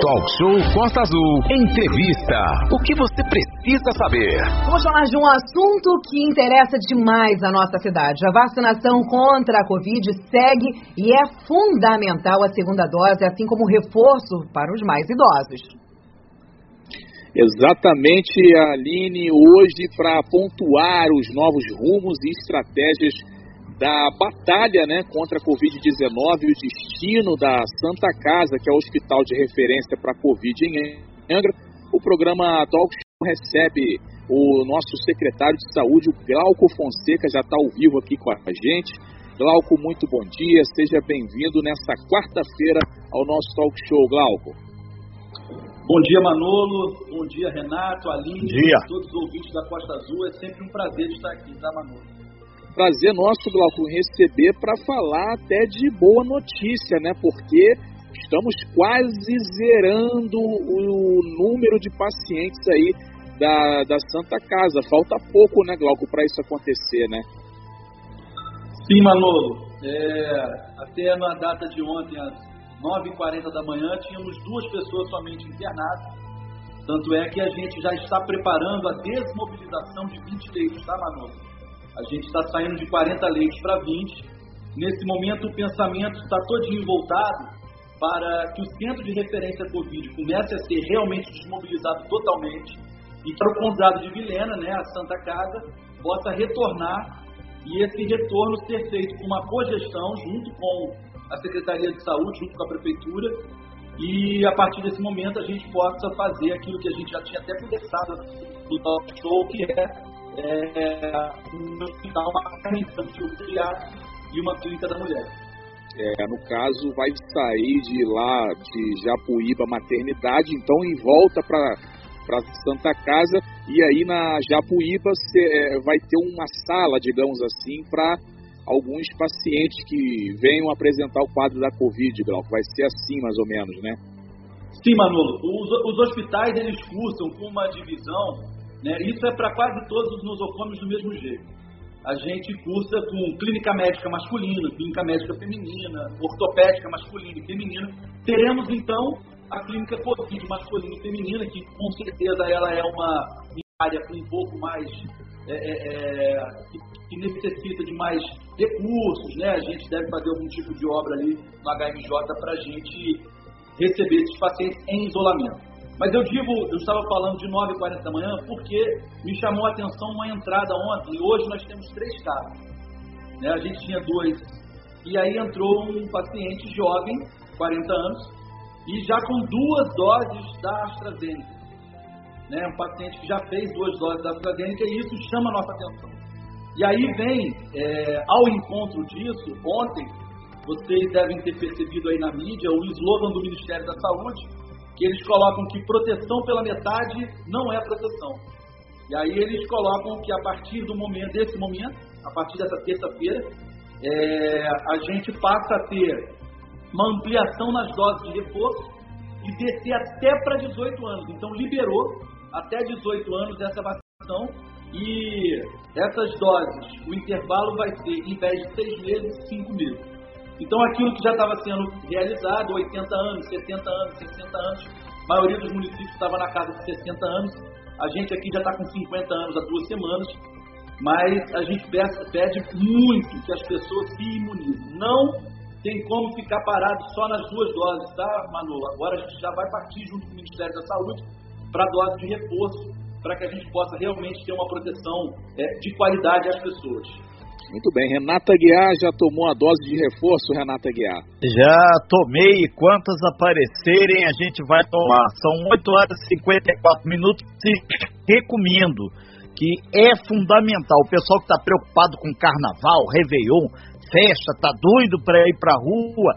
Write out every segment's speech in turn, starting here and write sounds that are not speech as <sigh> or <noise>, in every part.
Talk Show Costa Azul. Entrevista. O que você precisa saber? Vamos falar de um assunto que interessa demais a nossa cidade. A vacinação contra a Covid segue e é fundamental a segunda dose, assim como o reforço para os mais idosos. Exatamente, Aline, hoje para pontuar os novos rumos e estratégias da batalha né, contra a Covid-19 e o destino da Santa Casa, que é o hospital de referência para a Covid em Angra, o programa Talk Show recebe o nosso secretário de saúde, o Glauco Fonseca, já está ao vivo aqui com a gente. Glauco, muito bom dia, seja bem-vindo nesta quarta-feira ao nosso Talk Show, Glauco. Bom dia, Manolo. Bom dia, Renato, Aline, dia. todos os ouvintes da Costa Azul. É sempre um prazer estar aqui, tá, Manolo? Prazer nosso, Glauco, receber para falar até de boa notícia, né? Porque estamos quase zerando o número de pacientes aí da, da Santa Casa. Falta pouco, né, Glauco, para isso acontecer, né? Sim, Manolo. É, até na data de ontem, às 9h40 da manhã, tínhamos duas pessoas somente internadas. Tanto é que a gente já está preparando a desmobilização de 20 leitos, tá, Manolo? A gente está saindo de 40 leitos para 20. Nesse momento, o pensamento está todinho voltado para que o centro de referência Covid comece a ser realmente desmobilizado totalmente e para o condado de Vilhena, né, a Santa Casa, possa retornar e esse retorno ser feito com uma cogestão junto com a Secretaria de Saúde, junto com a Prefeitura, e a partir desse momento a gente possa fazer aquilo que a gente já tinha até conversado no talk show, que é é, um hospital, uma clínica e uma clínica da mulher. É, no caso, vai sair de lá, de Japuíba Maternidade, então em volta para para Santa Casa e aí na Japuíba cê, é, vai ter uma sala, digamos assim, para alguns pacientes que venham apresentar o quadro da Covid, Glauco. Vai ser assim, mais ou menos, né? Sim, Manolo. Os, os hospitais, eles cursam com uma divisão né? Isso é para quase todos os nosocômios do mesmo jeito. A gente cursa com clínica médica masculina, clínica médica feminina, ortopédica masculina e feminina. Teremos então a clínica Covid masculina e feminina, que com certeza ela é uma área um pouco mais é, é, é que, necessita de mais recursos, né? A gente deve fazer algum tipo de obra ali no HMJ para a gente receber esses pacientes em isolamento. Mas eu digo, eu estava falando de 9h40 da manhã porque me chamou a atenção uma entrada ontem. E hoje nós temos três casos. Né? A gente tinha dois. E aí entrou um paciente jovem, 40 anos, e já com duas doses da AstraZeneca. Né? Um paciente que já fez duas doses da AstraZeneca e isso chama a nossa atenção. E aí vem, é, ao encontro disso, ontem, vocês devem ter percebido aí na mídia o slogan do Ministério da Saúde, que eles colocam que proteção pela metade não é proteção. E aí eles colocam que a partir do momento, desse momento, a partir dessa terça-feira, é, a gente passa a ter uma ampliação nas doses de reforço e descer até para 18 anos. Então liberou até 18 anos essa vacinação e essas doses, o intervalo vai ser, em vez de seis meses, cinco meses. Então, aquilo que já estava sendo realizado, 80 anos, 70 anos, 60 anos, a maioria dos municípios estava na casa de 60 anos, a gente aqui já está com 50 anos há duas semanas, mas a gente pede muito que as pessoas se imunizem. Não tem como ficar parado só nas duas doses, tá, Manu? Agora a gente já vai partir junto com o Ministério da Saúde para a dose de reforço, para que a gente possa realmente ter uma proteção é, de qualidade às pessoas. Muito bem. Renata Guiar já tomou a dose de reforço, Renata Guiar? Já tomei. Quantas aparecerem, a gente vai tomar. São 8 horas e 54 minutos e recomendo que é fundamental. O pessoal que está preocupado com carnaval, Réveillon, festa, tá doido para ir para rua.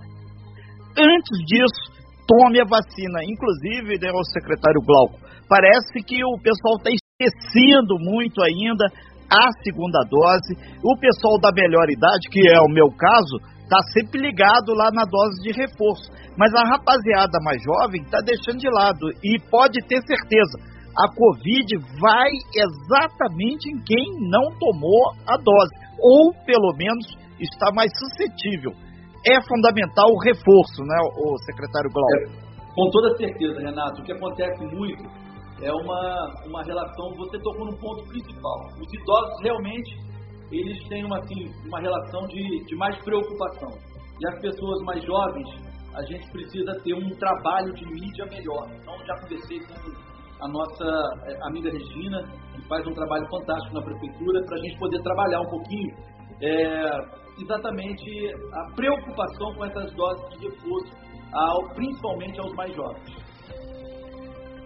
Antes disso, tome a vacina. Inclusive, né, o secretário Glauco, parece que o pessoal está esquecendo muito ainda a segunda dose. O pessoal da melhor idade, que é o meu caso, está sempre ligado lá na dose de reforço. Mas a rapaziada mais jovem está deixando de lado. E pode ter certeza, a Covid vai exatamente em quem não tomou a dose, ou pelo menos está mais suscetível. É fundamental o reforço, né, o secretário Glauco? Com toda certeza, Renato. O que acontece muito é uma, uma relação, você tocou num ponto principal. Os idosos realmente, eles têm uma, assim, uma relação de, de mais preocupação. E as pessoas mais jovens, a gente precisa ter um trabalho de mídia melhor. Então, já conversei com a nossa eh, amiga Regina, que faz um trabalho fantástico na prefeitura, para a gente poder trabalhar um pouquinho é, exatamente a preocupação com essas doses de reforço, ao, principalmente aos mais jovens.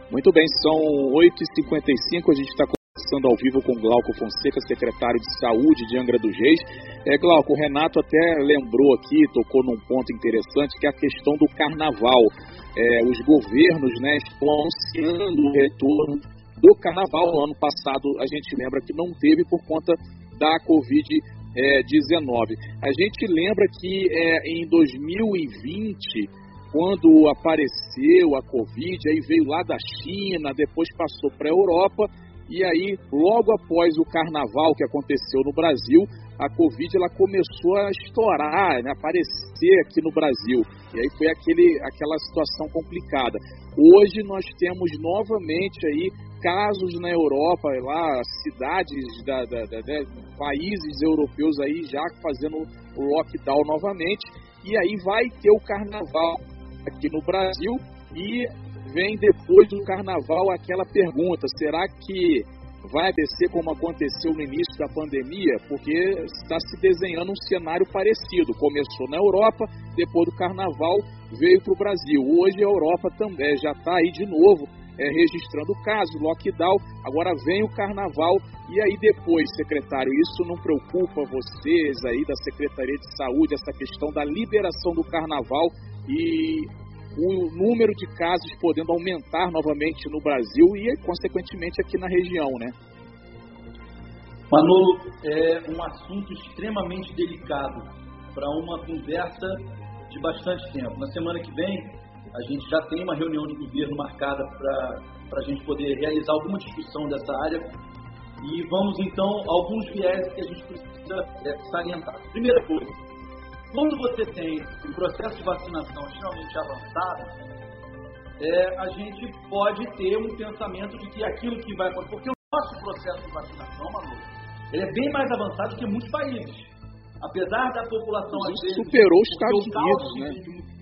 Muito bem, são 8h55, a gente está conversando ao vivo com Glauco Fonseca, secretário de Saúde de Angra dos Reis. É, Glauco, o Renato até lembrou aqui, tocou num ponto interessante, que é a questão do carnaval. É, os governos né, estão anunciando o retorno do carnaval. No ano passado, a gente lembra que não teve por conta da Covid-19. É, a gente lembra que é, em 2020 quando apareceu a Covid, aí veio lá da China, depois passou para a Europa, e aí, logo após o carnaval que aconteceu no Brasil, a Covid ela começou a estourar, né, aparecer aqui no Brasil. E aí foi aquele, aquela situação complicada. Hoje nós temos novamente aí casos na Europa, lá, cidades, da, da, da, da países europeus aí já fazendo o lockdown novamente. E aí vai ter o carnaval aqui no Brasil e vem depois do carnaval aquela pergunta: será que vai acontecer como aconteceu no início da pandemia? Porque está se desenhando um cenário parecido. Começou na Europa, depois do carnaval veio para o Brasil. Hoje a Europa também já está aí de novo é, registrando casos, lockdown. Agora vem o carnaval e aí depois, secretário, isso não preocupa vocês aí da Secretaria de Saúde, essa questão da liberação do carnaval e o número de casos podendo aumentar novamente no Brasil e, consequentemente, aqui na região, né? Manolo, é um assunto extremamente delicado para uma conversa de bastante tempo. Na semana que vem, a gente já tem uma reunião de governo marcada para a gente poder realizar alguma discussão dessa área e vamos então a alguns viés que a gente precisa é, salientar. Primeira coisa, quando você tem um processo de vacinação extremamente avançado, é, a gente pode ter um pensamento de que aquilo que vai acontecer, porque o nosso processo de vacinação, Manu, ele é bem mais avançado que muitos países. Apesar da população superou os Estados Unidos, né?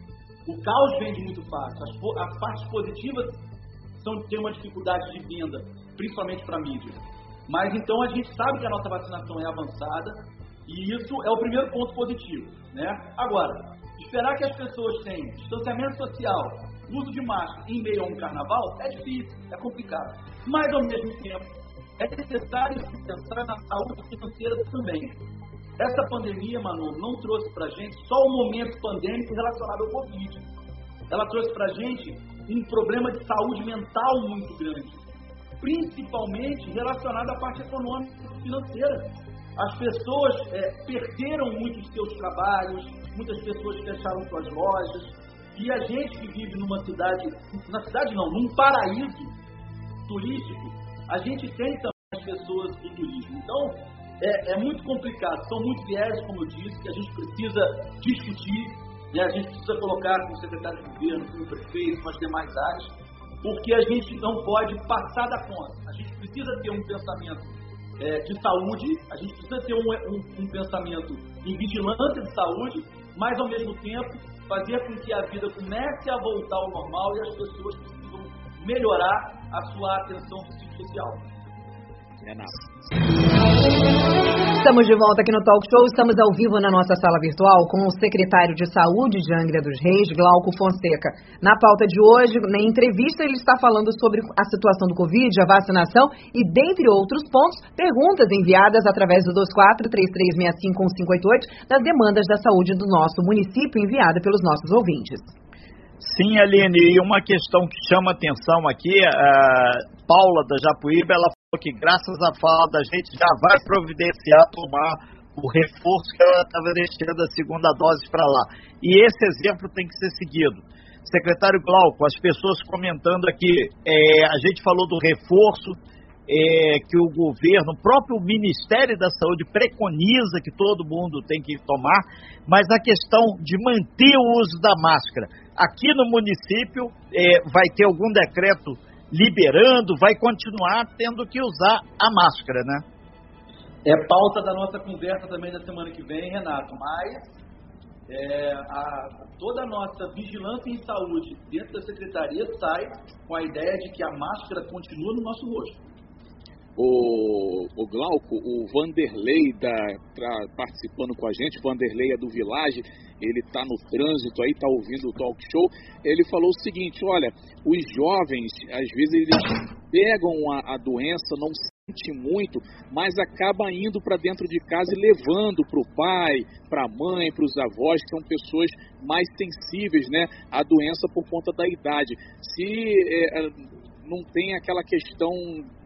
O caos vende muito fácil. As, as partes positivas são ter uma dificuldade de venda, principalmente para a mídia. Mas então a gente sabe que a nossa vacinação é avançada e isso é o primeiro ponto positivo. Né? Agora, esperar que as pessoas tenham distanciamento social, uso de máscara em meio a um carnaval é difícil, é complicado. Mas, ao mesmo tempo, é necessário pensar na saúde financeira também. Essa pandemia, Manu, não trouxe para gente só o momento pandêmico relacionado ao Covid. Ela trouxe para gente um problema de saúde mental muito grande, principalmente relacionado à parte econômica e financeira. As pessoas é, perderam muitos seus trabalhos, muitas pessoas fecharam suas lojas. E a gente que vive numa cidade, na cidade não, num paraíso turístico, a gente tem também as pessoas do turismo. Então, é, é muito complicado, são muitos viés, como eu disse, que a gente precisa discutir, né? a gente precisa colocar com o secretário de governo, com o prefeito, com as demais áreas, porque a gente não pode passar da conta. A gente precisa ter um pensamento é, de saúde, a gente precisa ter um, um, um, pensamento em vigilância de saúde, mas ao mesmo tempo fazer com que a vida comece a voltar ao normal e as pessoas precisam melhorar a sua atenção psicossocial. Renato. Estamos de volta aqui no Talk Show. Estamos ao vivo na nossa sala virtual com o secretário de Saúde de Angra dos Reis, Glauco Fonseca. Na pauta de hoje, na entrevista, ele está falando sobre a situação do Covid, a vacinação e, dentre outros pontos, perguntas enviadas através do 2433651588 das demandas da saúde do nosso município enviada pelos nossos ouvintes. Sim, Aline, e uma questão que chama atenção aqui, a Paula da Japuíba, ela que graças à fala da gente já vai providenciar tomar o reforço que ela estava deixando a segunda dose para lá. E esse exemplo tem que ser seguido. Secretário Glauco, as pessoas comentando aqui, é, a gente falou do reforço é, que o governo, o próprio Ministério da Saúde preconiza que todo mundo tem que tomar, mas a questão de manter o uso da máscara. aqui no município é, vai ter algum decreto liberando, vai continuar tendo que usar a máscara, né? É pauta da nossa conversa também da semana que vem, Renato, mas é, a, toda a nossa vigilância em saúde dentro da secretaria sai com a ideia de que a máscara continua no nosso rosto. O, o Glauco, o Vanderlei da, participando com a gente, Vanderlei é do Village, ele está no trânsito aí, está ouvindo o talk show. Ele falou o seguinte: olha, os jovens, às vezes, eles pegam a, a doença, não sente muito, mas acaba indo para dentro de casa e levando para o pai, para a mãe, para os avós, que são pessoas mais sensíveis né, à doença por conta da idade. Se é, não tem aquela questão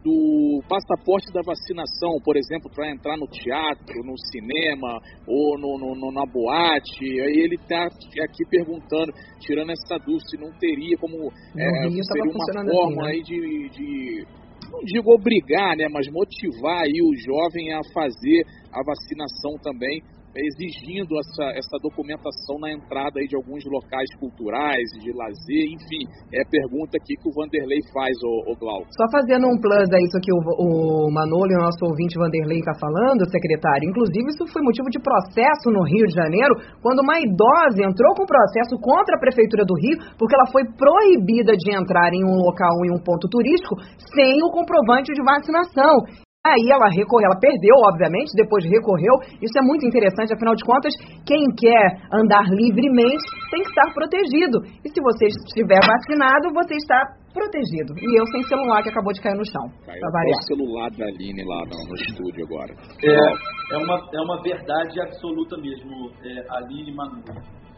do passaporte da vacinação, por exemplo, para entrar no teatro, no cinema ou no, no, no na boate. Aí ele está aqui perguntando, tirando essa dúvida, se não teria como é, seria uma forma assim, né? aí de, de não digo obrigar, né, mas motivar aí o jovem a fazer a vacinação também exigindo essa, essa documentação na entrada aí de alguns locais culturais, de lazer, enfim, é a pergunta aqui que o Vanderlei faz, o, o. Só fazendo um plus a isso que o, o Manolo o nosso ouvinte Vanderlei está falando, secretário, inclusive isso foi motivo de processo no Rio de Janeiro, quando uma idosa entrou com processo contra a Prefeitura do Rio, porque ela foi proibida de entrar em um local, em um ponto turístico, sem o comprovante de vacinação. Aí ela recorreu, ela perdeu, obviamente, depois recorreu. Isso é muito interessante, afinal de contas, quem quer andar livremente tem que estar protegido. E se você estiver vacinado, você está protegido. E eu sem celular que acabou de cair no chão. Caiu o celular da Aline lá no, no estúdio agora. É, é, uma, é uma verdade absoluta mesmo, é, Aline Manu.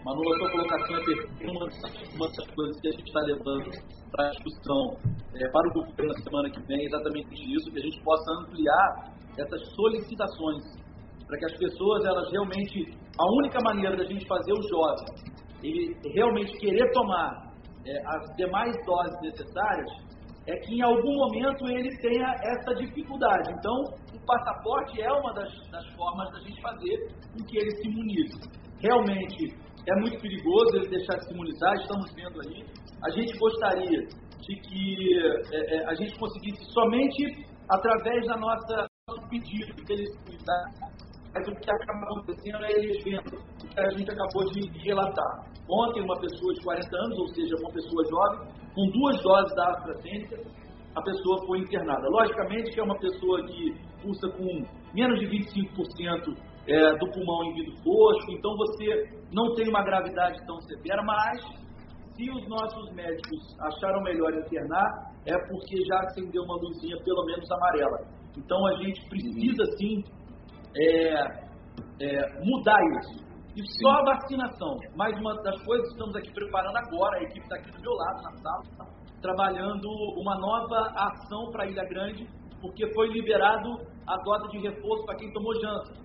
Manu, a sua colocação é perfeita. Uma, uma das coisas que a gente está levando para discussão é, para o governo na semana que vem, exatamente isso, que a gente possa ampliar essas solicitações, para que as pessoas, elas realmente, a única maneira da gente fazer o jovem, ele realmente querer tomar é, as demais doses necessárias, é que em algum momento ele tenha essa dificuldade. Então, o passaporte é uma das, das formas da gente fazer com que ele se imunize. Realmente, é muito perigoso ele deixar de se imunizar, estamos vendo aí. A gente gostaria de que é, é, a gente conseguisse somente através da nossa nosso pedido que eles mas o que acaba acontecendo é eles vendo o que a gente acabou de relatar. Ontem, uma pessoa de 40 anos, ou seja, uma pessoa jovem, com duas doses da AstraZeneca, a pessoa foi internada. Logicamente que é uma pessoa que pulsa com menos de 25% é, do pulmão em vidro fosco, então você não tem uma gravidade tão severa, mas se os nossos médicos acharam melhor internar, é porque já acendeu uma luzinha, pelo menos amarela. Então a gente precisa sim é, é, mudar isso. E só a vacinação. Mais uma das coisas que estamos aqui preparando agora, a equipe está aqui do meu lado, na sala, trabalhando uma nova ação para Ilha Grande, porque foi liberado a dose de reforço para quem tomou Janssen.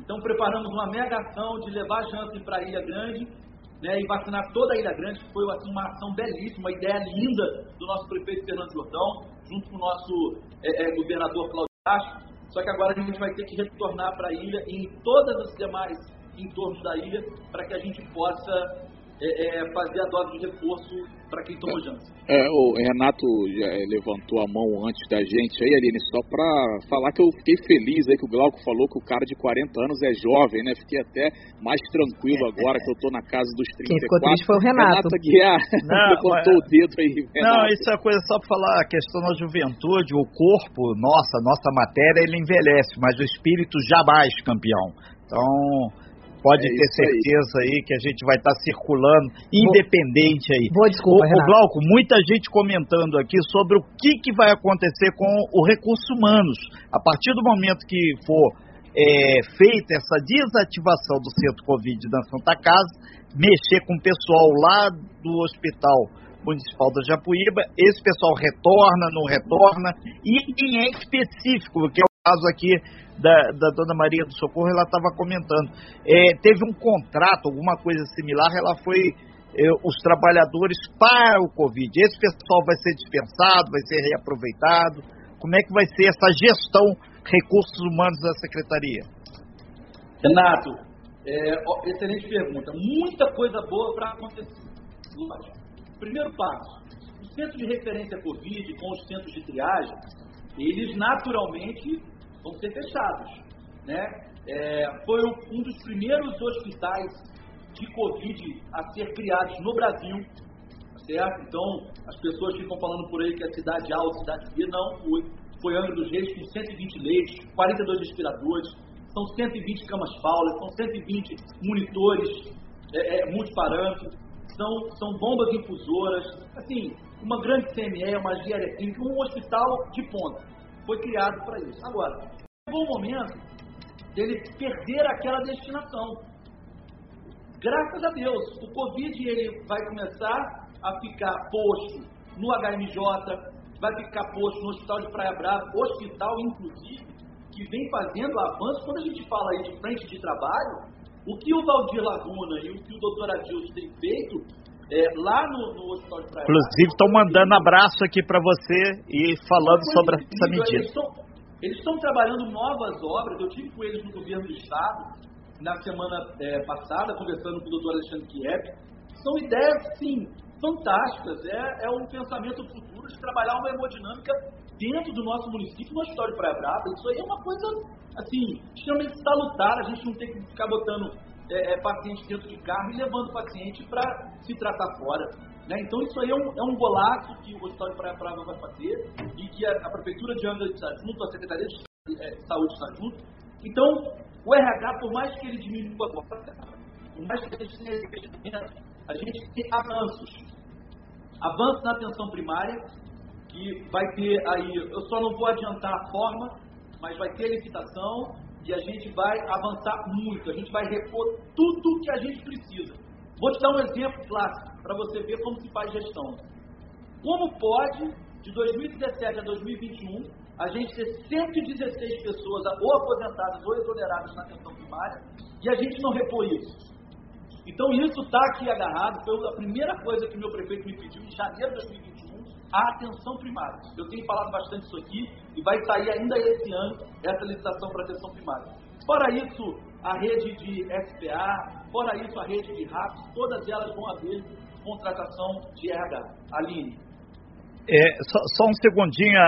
Então preparamos uma mega ação de levar Janssen para Ilha Grande né, e vacinar toda a Ilha Grande, que foi assim, uma ação belíssima, uma ideia linda do nosso prefeito Fernando Jordão, junto com o nosso é, é, governador Cláudio Castro. Só que agora a gente vai ter que retornar para a ilha e em todas as demais entornos da ilha para que a gente possa é, é, fazer a dose de reforço para quem tomou Janssen. É, o Renato já é, levantou a mão antes da gente aí, Aline, só para falar que eu fiquei feliz aí que o Glauco falou que o cara de 40 anos é jovem, né? Fiquei até mais tranquilo agora que eu tô na casa dos 34. Quem ficou triste foi o Renato. Renato Guiar, <laughs> levantou o dedo aí. Renato. Não, isso é coisa só para falar, a questão da juventude, o corpo, nossa, nossa matéria, ele envelhece, mas o espírito jamais, campeão. Então, Pode é ter certeza aí. aí. que a gente vai estar tá circulando, independente aí. Boa desculpa, o, o Glauco, muita gente comentando aqui sobre o que, que vai acontecer com o recursos humanos. A partir do momento que for é, feita essa desativação do centro Covid da Santa Casa, mexer com o pessoal lá do hospital municipal da Japuíba, esse pessoal retorna, não retorna, e em específico, que é caso aqui da, da dona Maria do Socorro, ela estava comentando. É, teve um contrato, alguma coisa similar, ela foi é, os trabalhadores para o Covid. Esse pessoal vai ser dispensado, vai ser reaproveitado. Como é que vai ser essa gestão recursos humanos da secretaria? Renato, é, excelente pergunta. Muita coisa boa para acontecer. Lógico. Primeiro passo, os centros de referência Covid com os centros de triagem, eles naturalmente vão ser fechados. Né? É, foi um dos primeiros hospitais de Covid a ser criados no Brasil, certo? Então, as pessoas ficam falando por aí que é cidade alta, cidade B, não foi. Foi Angra dos Reis com 120 leitos, 42 respiradores, são 120 camas faulas, são 120 monitores é, é, multiparâmetros, são, são bombas infusoras, assim, uma grande CME, uma engenharia um hospital de ponta. Foi criado para isso. Agora, chegou o momento dele perder aquela destinação. Graças a Deus, o Covid ele vai começar a ficar posto no HMJ, vai ficar posto no Hospital de Praia Brava, hospital, inclusive, que vem fazendo avanços. Quando a gente fala aí de frente de trabalho, o que o Valdir Laguna e o que o doutor Adilson tem feito é, lá no, no, Hospital de Praia Inclusive, estão mandando abraço aqui para você e falando sobre essa medida. Eles estão trabalhando novas obras. Eu tive com eles no governo do Estado na semana é, passada, conversando com o doutor Alexandre Kiev. São ideias, sim, fantásticas. É, é um pensamento futuro de trabalhar uma hemodinâmica dentro do nosso município, no Hospital de Praia Brava. Isso aí é uma coisa, assim, extremamente salutar. A gente não tem que ficar botando é, paciente dentro de carro e levando o paciente para se tratar fora. Né? Então, isso aí é um, é um golaço que o Hospital de Praia Brava vai fazer e que a, a Prefeitura de Angra está junto, a Secretaria de é, Saúde está junto. Então, o RH, por mais que ele diminua agora, por mais que a gente tenha a gente tem avanços avanço na atenção primária, que vai ter aí, eu só não vou adiantar a forma, mas vai ter licitação e a gente vai avançar muito, a gente vai repor tudo que a gente precisa. Vou te dar um exemplo clássico para você ver como se faz gestão. Como pode, de 2017 a 2021, a gente ter 116 pessoas ou aposentadas ou exoneradas na atenção primária e a gente não repor isso? Então isso está aqui agarrado, foi a primeira coisa que meu prefeito me pediu em janeiro de 2021, a atenção primária. Eu tenho falado bastante isso aqui e vai sair ainda esse ano essa licitação para atenção primária. Fora isso, a rede de SPA, fora isso, a rede de RAPS, todas elas vão haver contratação de RH. Aline. É, só, só um segundinho,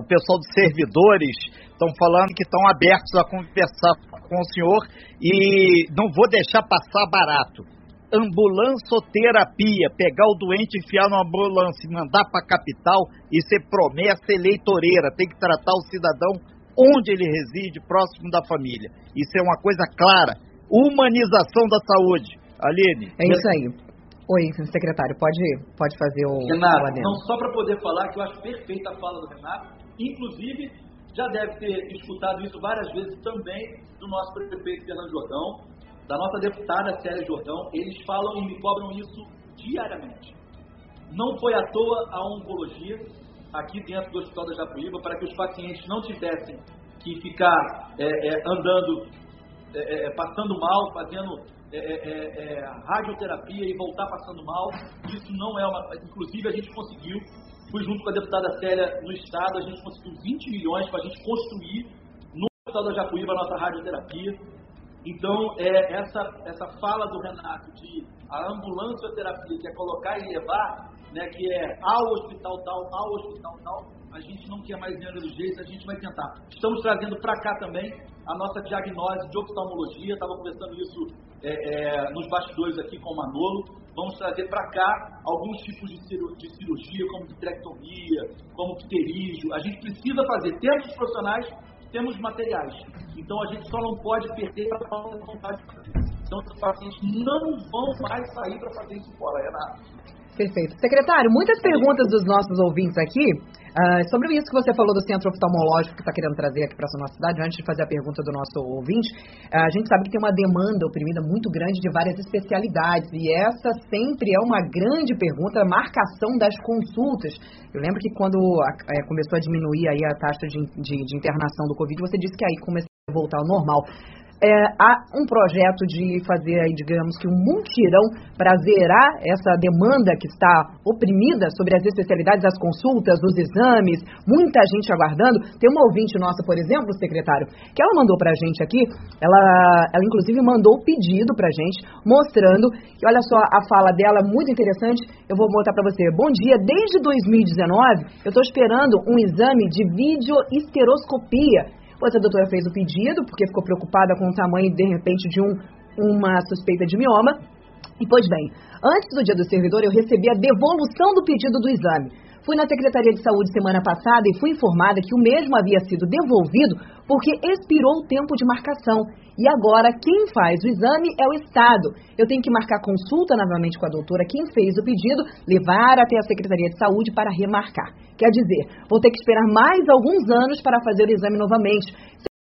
o pessoal dos servidores estão falando que estão abertos a conversar com o senhor e não vou deixar passar barato. Ambulançoterapia, pegar o doente, enfiar numa ambulância e mandar para a capital, isso é promessa eleitoreira. Tem que tratar o cidadão onde ele reside, próximo da família. Isso é uma coisa clara. Humanização da saúde. Aline. É isso aí. Oi, secretário, pode, pode fazer o. Renato, não, só para poder falar que eu acho perfeita a fala do Renato, inclusive já deve ter escutado isso várias vezes também do nosso prefeito Fernando Jordão, da nossa deputada Célia Jordão. Eles falam e me cobram isso diariamente. Não foi à toa a oncologia aqui dentro do Hospital da Japuíba para que os pacientes não tivessem que ficar é, é, andando, é, é passando mal, fazendo é, é, radioterapia e voltar passando mal. Isso não é uma. Inclusive, a gente conseguiu Fui junto com a deputada Célia no Estado, a gente conseguiu 20 milhões para a gente construir no Hospital da Jacuíba a nossa radioterapia. Então, é, essa, essa fala do Renato de a ambulância terapia, que é colocar e levar, né, que é ao hospital tal, ao hospital tal, a gente não quer mais dinheiro do jeito, a gente vai tentar. Estamos trazendo para cá também a nossa diagnose de oftalmologia, estava conversando isso é, é, nos bastidores aqui com o Manolo. Vamos trazer para cá alguns tipos de cirurgia, como vitrectomia, como pterígio. A gente precisa fazer. Temos profissionais, temos materiais. Então a gente só não pode perder a de vontade de fazer. Então os pacientes não vão mais sair para fazer isso fora, Renato. Perfeito. Secretário, muitas perguntas dos nossos ouvintes aqui uh, sobre isso que você falou do centro oftalmológico que está querendo trazer aqui para a nossa cidade. Antes de fazer a pergunta do nosso ouvinte, uh, a gente sabe que tem uma demanda oprimida muito grande de várias especialidades e essa sempre é uma grande pergunta, a marcação das consultas. Eu lembro que quando a, é, começou a diminuir aí a taxa de, de, de internação do Covid, você disse que aí começou a voltar ao normal. É, há um projeto de fazer, aí, digamos que um mutirão para zerar essa demanda que está oprimida sobre as especialidades, as consultas, os exames, muita gente aguardando. Tem uma ouvinte nossa, por exemplo, secretário, que ela mandou para a gente aqui, ela, ela inclusive mandou o pedido para a gente, mostrando que, olha só, a fala dela é muito interessante, eu vou botar para você. Bom dia, desde 2019 eu estou esperando um exame de videoesteroscopia Pois a doutora fez o pedido, porque ficou preocupada com o tamanho, de repente, de um, uma suspeita de mioma. E, pois bem, antes do dia do servidor, eu recebi a devolução do pedido do exame. Fui na Secretaria de Saúde semana passada e fui informada que o mesmo havia sido devolvido porque expirou o tempo de marcação. E agora quem faz o exame é o Estado. Eu tenho que marcar consulta novamente com a doutora, quem fez o pedido, levar até a Secretaria de Saúde para remarcar. Quer dizer, vou ter que esperar mais alguns anos para fazer o exame novamente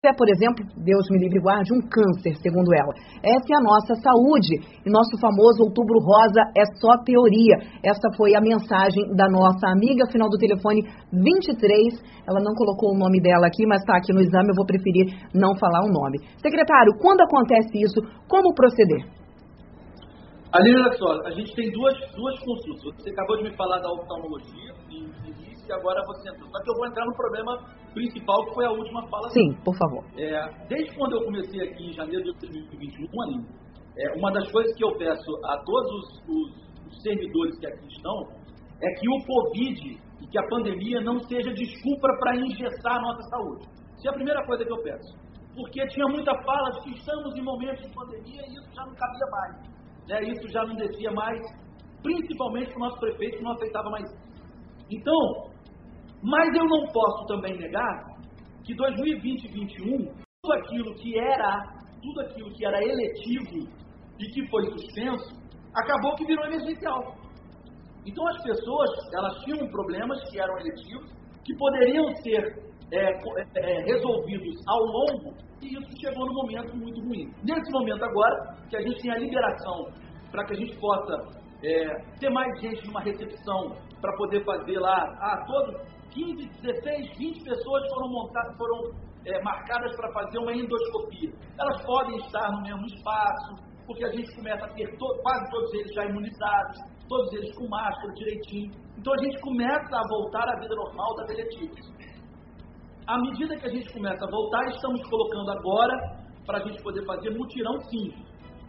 é, por exemplo, Deus me livre e guarde, um câncer, segundo ela. Essa é a nossa saúde. E nosso famoso outubro rosa é só teoria. Essa foi a mensagem da nossa amiga, final do telefone 23. Ela não colocou o nome dela aqui, mas está aqui no exame, eu vou preferir não falar o nome. Secretário, quando acontece isso, como proceder? Aline, olha só, a gente tem duas, duas consultas. Você acabou de me falar da oftalmologia, em início, e agora você entrou. Só que eu vou entrar no problema principal, que foi a última fala. Sim, por favor. É, desde quando eu comecei aqui em janeiro de 2021, Aline, é, uma das coisas que eu peço a todos os, os, os servidores que aqui estão é que o Covid e que a pandemia não seja desculpa para engessar a nossa saúde. Isso é a primeira coisa que eu peço. Porque tinha muita fala de que estamos em momentos de pandemia e isso já não cabia mais. Né? Isso já não descia mais, principalmente para o nosso prefeito que não aceitava mais. Então, mas eu não posso também negar que 2020 e 2021, tudo aquilo que era, tudo aquilo que era eletivo e que foi suspenso, acabou que virou emergencial. Então as pessoas, elas tinham problemas que eram eletivos, que poderiam ser é, é, resolvidos ao longo, e isso chegou num momento muito ruim. Nesse momento agora, que a gente tem a liberação para que a gente possa é, ter mais gente numa recepção para poder fazer lá, ah, todo, 15, 16, 20 pessoas foram montadas, foram é, marcadas para fazer uma endoscopia. Elas podem estar no mesmo espaço, porque a gente começa a ter to, quase todos eles já imunizados, todos eles com máscara direitinho. Então a gente começa a voltar à vida normal das eletivas. À medida que a gente começa a voltar, estamos colocando agora para a gente poder fazer mutirão sim,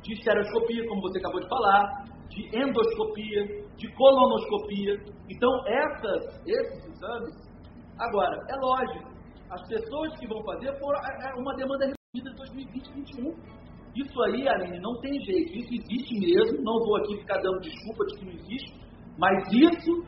de estereoscopia, como você acabou de falar, de endoscopia, de colonoscopia. Então, essas, esses exames, agora, é lógico, as pessoas que vão fazer foram é, é uma demanda repetida de 2020 e 2021. Isso aí, Aline, não tem jeito. Isso existe mesmo. Não vou aqui ficar dando desculpa de que não existe. Mas isso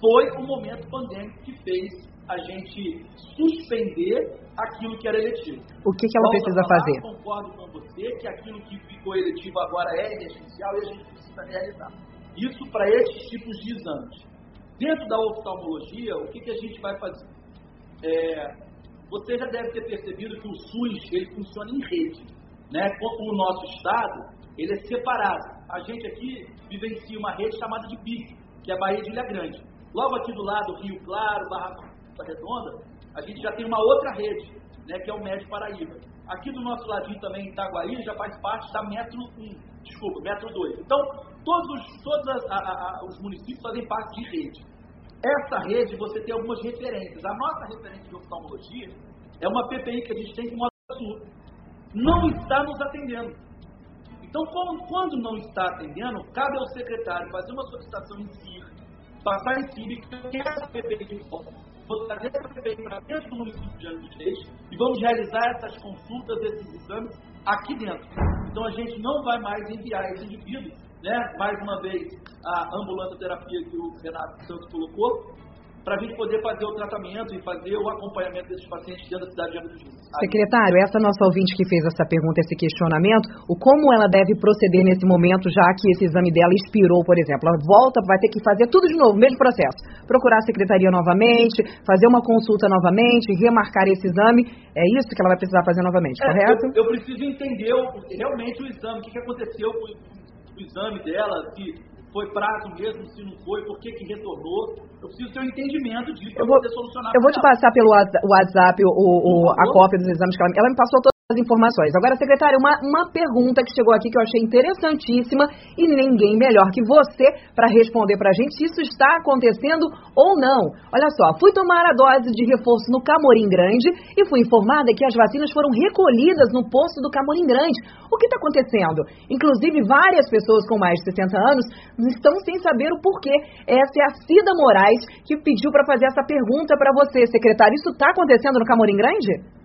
foi o momento pandêmico que fez a gente suspender aquilo que era eletivo. O que, que ela Volto precisa falar, fazer? Concordo com você que aquilo que ficou eletivo agora é emergencial e a gente precisa realizar. Isso para esses tipos de exames. Dentro da oftalmologia, o que, que a gente vai fazer? É, você já deve ter percebido que o SUS ele funciona em rede. Né? O nosso estado ele é separado. A gente aqui vivencia uma rede chamada de BIC, que é a Bahia de Ilha Grande. Logo aqui do lado, Rio Claro, Barra Redonda, a gente já tem uma outra rede, né, que é o Médio Paraíba. Aqui do nosso ladinho também, Itaguaí, já faz parte da Metro 1, desculpa, Metro 2. Então, todos, os, todos as, a, a, os municípios fazem parte de rede. Essa rede, você tem algumas referências. A nossa referência de oftalmologia é uma PPI que a gente tem com o Sul. Não está nos atendendo. Então, como, quando não está atendendo, cabe ao secretário fazer uma solicitação em CIR, passar em CIR, que essa PPI de vou trazer essa PPI para dentro do município de Reis e vamos realizar essas consultas, esses exames aqui dentro. Então a gente não vai mais enviar esse indivíduo, né? mais uma vez, a ambulância terapia que o Renato Santos colocou, para a gente poder fazer o tratamento e fazer o acompanhamento desses pacientes dentro da cidade de Reis. Secretário, essa nossa ouvinte que fez essa pergunta, esse questionamento, o como ela deve proceder nesse momento, já que esse exame dela expirou, por exemplo. Ela volta, vai ter que fazer tudo de novo, mesmo processo. Procurar a secretaria novamente, fazer uma consulta novamente, remarcar esse exame. É isso que ela vai precisar fazer novamente, é, correto? Eu, eu, preciso entender realmente o exame, o que, que aconteceu com o exame dela, se foi prazo mesmo, se não foi, por que, que retornou. Eu preciso ter um entendimento disso para poder solucionar. Eu vou te passar pelo WhatsApp o, o, a cópia dos exames que ela, ela me passou as informações. Agora, secretário, uma, uma pergunta que chegou aqui que eu achei interessantíssima e ninguém melhor que você para responder para a gente se isso está acontecendo ou não. Olha só, fui tomar a dose de reforço no Camorim Grande e fui informada que as vacinas foram recolhidas no posto do Camorim Grande. O que está acontecendo? Inclusive, várias pessoas com mais de 60 anos estão sem saber o porquê. Essa é a Cida Moraes que pediu para fazer essa pergunta para você, secretário. Isso está acontecendo no Camorim Grande?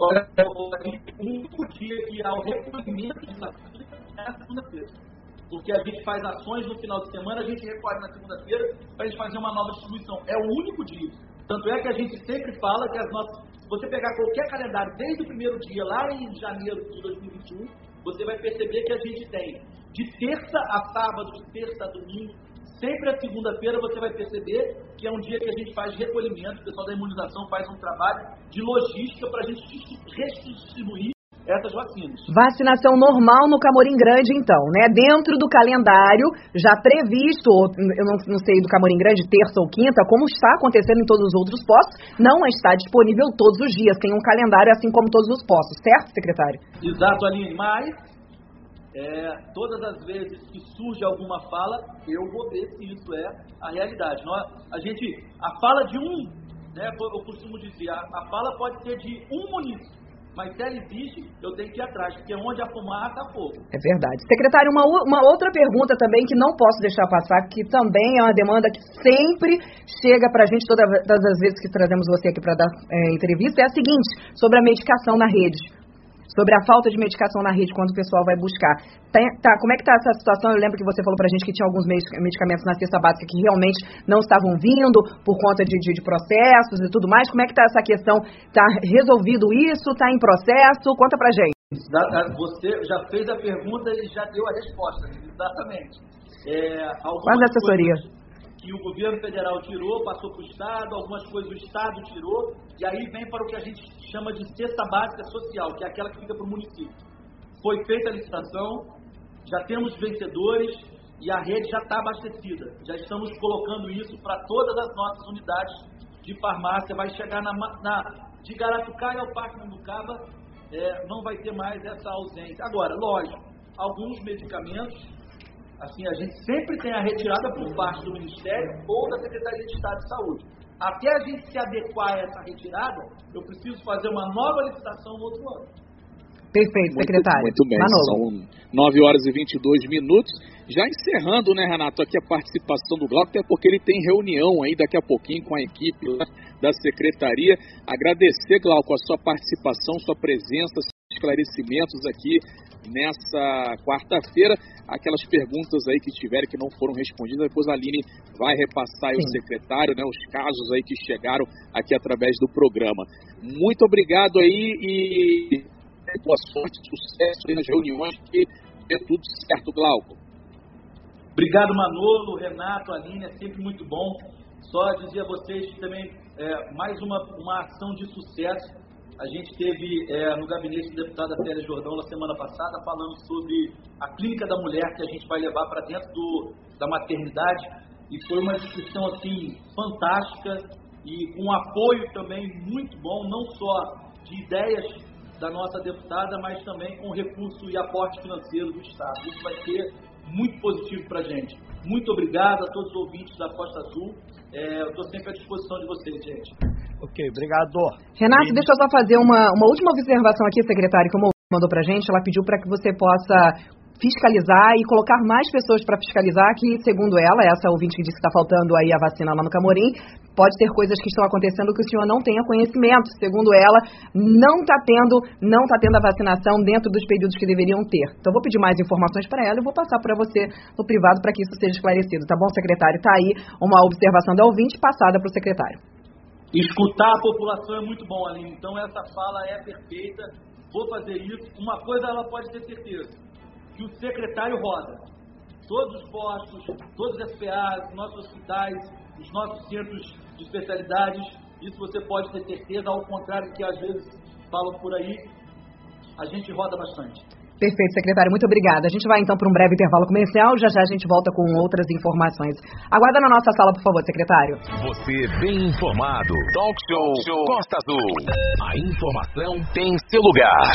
Olha, o único dia que há o recolhimento de vacinas é a segunda-feira. Porque a gente faz ações no final de semana, a gente recolhe na segunda-feira para a gente fazer uma nova distribuição. É o único dia. Tanto é que a gente sempre fala que as nossas. Se você pegar qualquer calendário desde o primeiro dia, lá em janeiro de 2021, você vai perceber que a gente tem de terça a sábado, de terça a domingo, Sempre a segunda-feira você vai perceber que é um dia que a gente faz recolhimento, o pessoal da imunização faz um trabalho de logística para a gente redistribuir essas vacinas. Vacinação normal no Camorim Grande, então, né? Dentro do calendário já previsto, eu não, não, sei do Camorim Grande, terça ou quinta, como está acontecendo em todos os outros postos, não está disponível todos os dias. Tem um calendário assim como todos os postos, certo, secretário? Exato, Aline. Mas é, todas as vezes que surge alguma fala, eu vou ver se isso é a realidade. Não, a gente, a fala de um, né, eu costumo dizer, a, a fala pode ser de um município, mas se ela existe, eu tenho que ir atrás, porque onde a fumaça, há fogo. É verdade. Secretário, uma, uma outra pergunta também que não posso deixar passar, que também é uma demanda que sempre chega para a gente todas, todas as vezes que trazemos você aqui para dar é, entrevista, é a seguinte, sobre a medicação na rede sobre a falta de medicação na rede quando o pessoal vai buscar. Tá, tá, como é que está essa situação? Eu lembro que você falou para a gente que tinha alguns medicamentos na cesta básica que realmente não estavam vindo por conta de, de, de processos e tudo mais. Como é que está essa questão? Está resolvido isso? Está em processo? Conta para gente. Você já fez a pergunta e já deu a resposta. Exatamente. É, Quase assessoria. Coisas que o governo federal tirou, passou para o Estado, algumas coisas o Estado tirou, e aí vem para o que a gente chama de cesta básica social, que é aquela que fica para o município. Foi feita a licitação, já temos vencedores e a rede já está abastecida. Já estamos colocando isso para todas as nossas unidades de farmácia. Vai chegar na, na de Garatucaia ao Parque Munducaba, é, não vai ter mais essa ausência. Agora, lógico, alguns medicamentos Assim, a gente sempre tem a retirada por parte do Ministério ou da Secretaria de Estado de Saúde. Até a gente se adequar a essa retirada, eu preciso fazer uma nova licitação no outro ano. Perfeito, secretário. Muito, muito bem, Manolo. são 9 horas e 22 minutos. Já encerrando, né, Renato, aqui a participação do Glauco, até porque ele tem reunião aí daqui a pouquinho com a equipe da secretaria. Agradecer, Glauco, a sua participação, sua presença, esclarecimentos aqui nessa quarta-feira. Aquelas perguntas aí que tiverem que não foram respondidas, depois a Aline vai repassar aí o secretário, né, os casos aí que chegaram aqui através do programa. Muito obrigado aí e boa sorte, sucesso aí nas reuniões, que dê tudo certo, Glauco. Obrigado, Manolo, Renato, Aline, é sempre muito bom. Só dizer a vocês que também é, mais uma, uma ação de sucesso a gente teve é, no gabinete do deputada Célia Jordão na semana passada falando sobre a clínica da mulher que a gente vai levar para dentro do, da maternidade e foi uma discussão assim fantástica e com um apoio também muito bom, não só de ideias da nossa deputada, mas também com recurso e aporte financeiro do Estado. Isso vai ser muito positivo para a gente. Muito obrigado a todos os ouvintes da Costa Azul. É, eu estou sempre à disposição de vocês, gente. Ok, obrigado. Renato, deixa eu só fazer uma, uma última observação aqui, secretário, que o mandou para a gente. Ela pediu para que você possa fiscalizar e colocar mais pessoas para fiscalizar, que, segundo ela, essa ouvinte que disse que está faltando aí a vacina lá no Camorim, pode ter coisas que estão acontecendo que o senhor não tenha conhecimento. Segundo ela, não está tendo, não tá tendo a vacinação dentro dos períodos que deveriam ter. Então, vou pedir mais informações para ela e vou passar para você no privado para que isso seja esclarecido. Tá bom, secretário? Está aí uma observação da ouvinte passada para o secretário. Escutar a população é muito bom, Aline. Então essa fala é perfeita. Vou fazer isso. Uma coisa ela pode ter certeza, que o secretário roda. Todos os postos, todos os SPAs, nossos hospitais, os nossos centros de especialidades, isso você pode ter certeza, ao contrário do que às vezes falam por aí. a gente roda bastante. Perfeito, secretário. Muito obrigada. A gente vai então para um breve intervalo comercial. Já já a gente volta com outras informações. Aguarda na nossa sala, por favor, secretário. Você bem informado. Talk Show Costa Azul. A informação tem seu lugar.